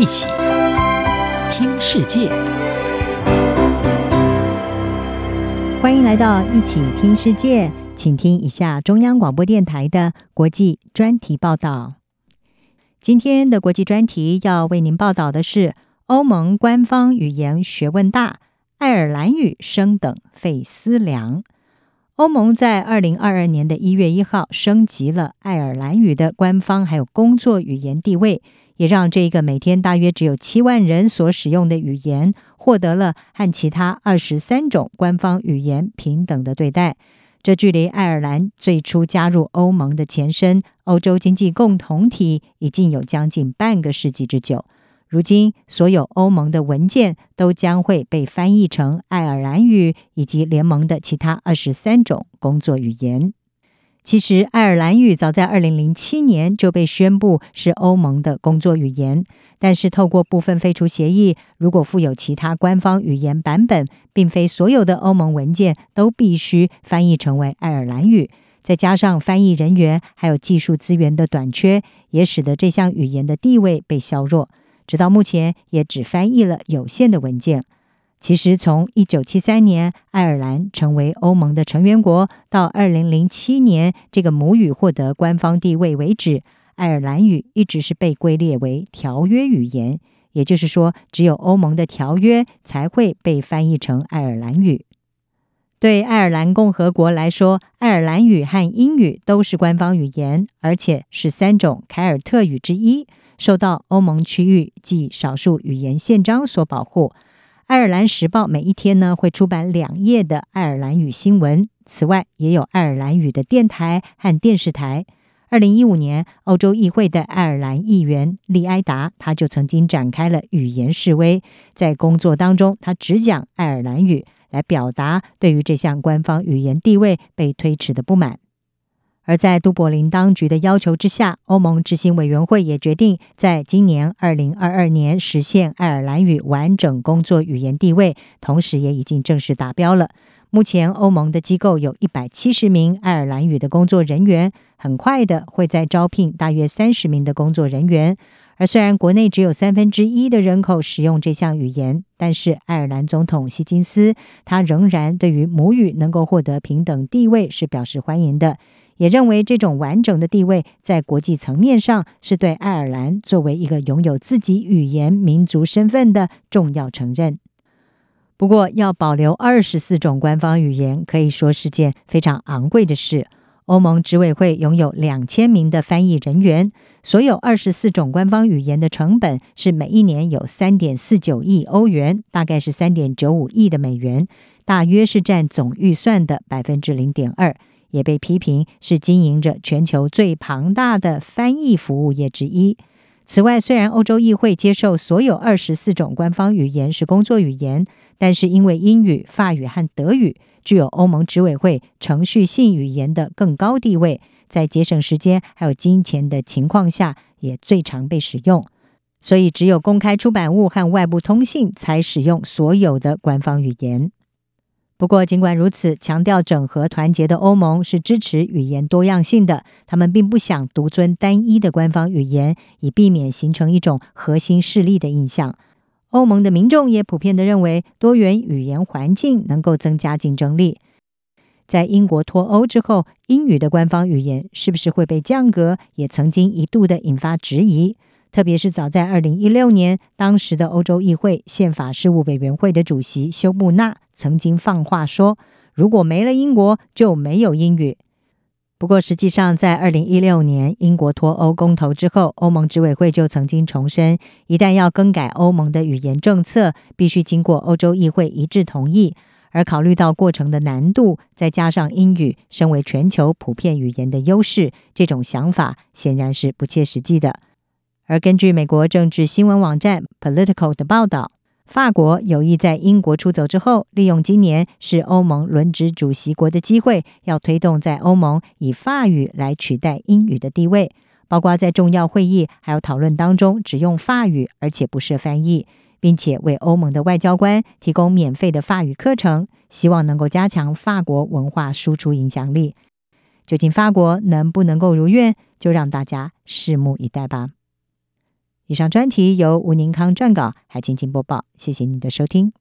一起听世界，欢迎来到一起听世界，请听一下中央广播电台的国际专题报道。今天的国际专题要为您报道的是：欧盟官方语言学问大，爱尔兰语升等费思量。欧盟在二零二二年的一月一号升级了爱尔兰语的官方还有工作语言地位，也让这个每天大约只有七万人所使用的语言获得了和其他二十三种官方语言平等的对待。这距离爱尔兰最初加入欧盟的前身欧洲经济共同体已经有将近半个世纪之久。如今，所有欧盟的文件都将会被翻译成爱尔兰语以及联盟的其他二十三种工作语言。其实，爱尔兰语早在二零零七年就被宣布是欧盟的工作语言，但是透过部分废除协议，如果附有其他官方语言版本，并非所有的欧盟文件都必须翻译成为爱尔兰语。再加上翻译人员还有技术资源的短缺，也使得这项语言的地位被削弱。直到目前，也只翻译了有限的文件。其实，从一九七三年爱尔兰成为欧盟的成员国到二零零七年这个母语获得官方地位为止，爱尔兰语一直是被归列为条约语言。也就是说，只有欧盟的条约才会被翻译成爱尔兰语。对爱尔兰共和国来说，爱尔兰语和英语都是官方语言，而且是三种凯尔特语之一。受到欧盟区域及少数语言宪章所保护。爱尔兰时报每一天呢会出版两页的爱尔兰语新闻，此外也有爱尔兰语的电台和电视台。二零一五年，欧洲议会的爱尔兰议员利埃达他就曾经展开了语言示威，在工作当中他只讲爱尔兰语，来表达对于这项官方语言地位被推迟的不满。而在都柏林当局的要求之下，欧盟执行委员会也决定在今年二零二二年实现爱尔兰语完整工作语言地位，同时也已经正式达标了。目前，欧盟的机构有一百七十名爱尔兰语的工作人员，很快的会再招聘大约三十名的工作人员。而虽然国内只有三分之一的人口使用这项语言，但是爱尔兰总统希金斯他仍然对于母语能够获得平等地位是表示欢迎的。也认为这种完整的地位在国际层面上是对爱尔兰作为一个拥有自己语言民族身份的重要承认。不过，要保留二十四种官方语言可以说是件非常昂贵的事。欧盟执委会拥有两千名的翻译人员，所有二十四种官方语言的成本是每一年有三点四九亿欧元，大概是三点九五亿的美元，大约是占总预算的百分之零点二。也被批评是经营着全球最庞大的翻译服务业之一。此外，虽然欧洲议会接受所有二十四种官方语言是工作语言，但是因为英语、法语和德语具有欧盟执委会程序性语言的更高地位，在节省时间还有金钱的情况下，也最常被使用。所以，只有公开出版物和外部通信才使用所有的官方语言。不过，尽管如此，强调整合团结的欧盟是支持语言多样性的。他们并不想独尊单一的官方语言，以避免形成一种核心势力的印象。欧盟的民众也普遍地认为，多元语言环境能够增加竞争力。在英国脱欧之后，英语的官方语言是不是会被降格，也曾经一度的引发质疑。特别是早在二零一六年，当时的欧洲议会宪法事务委员会的主席休布纳曾经放话说：“如果没了英国，就没有英语。”不过，实际上在二零一六年英国脱欧公投之后，欧盟执委会就曾经重申，一旦要更改欧盟的语言政策，必须经过欧洲议会一致同意。而考虑到过程的难度，再加上英语身为全球普遍语言的优势，这种想法显然是不切实际的。而根据美国政治新闻网站 Politico 的报道，法国有意在英国出走之后，利用今年是欧盟轮值主席国的机会，要推动在欧盟以法语来取代英语的地位，包括在重要会议还有讨论当中只用法语，而且不设翻译，并且为欧盟的外交官提供免费的法语课程，希望能够加强法国文化输出影响力。究竟法国能不能够如愿，就让大家拭目以待吧。以上专题由吴宁康撰稿，还请播报。谢谢您的收听。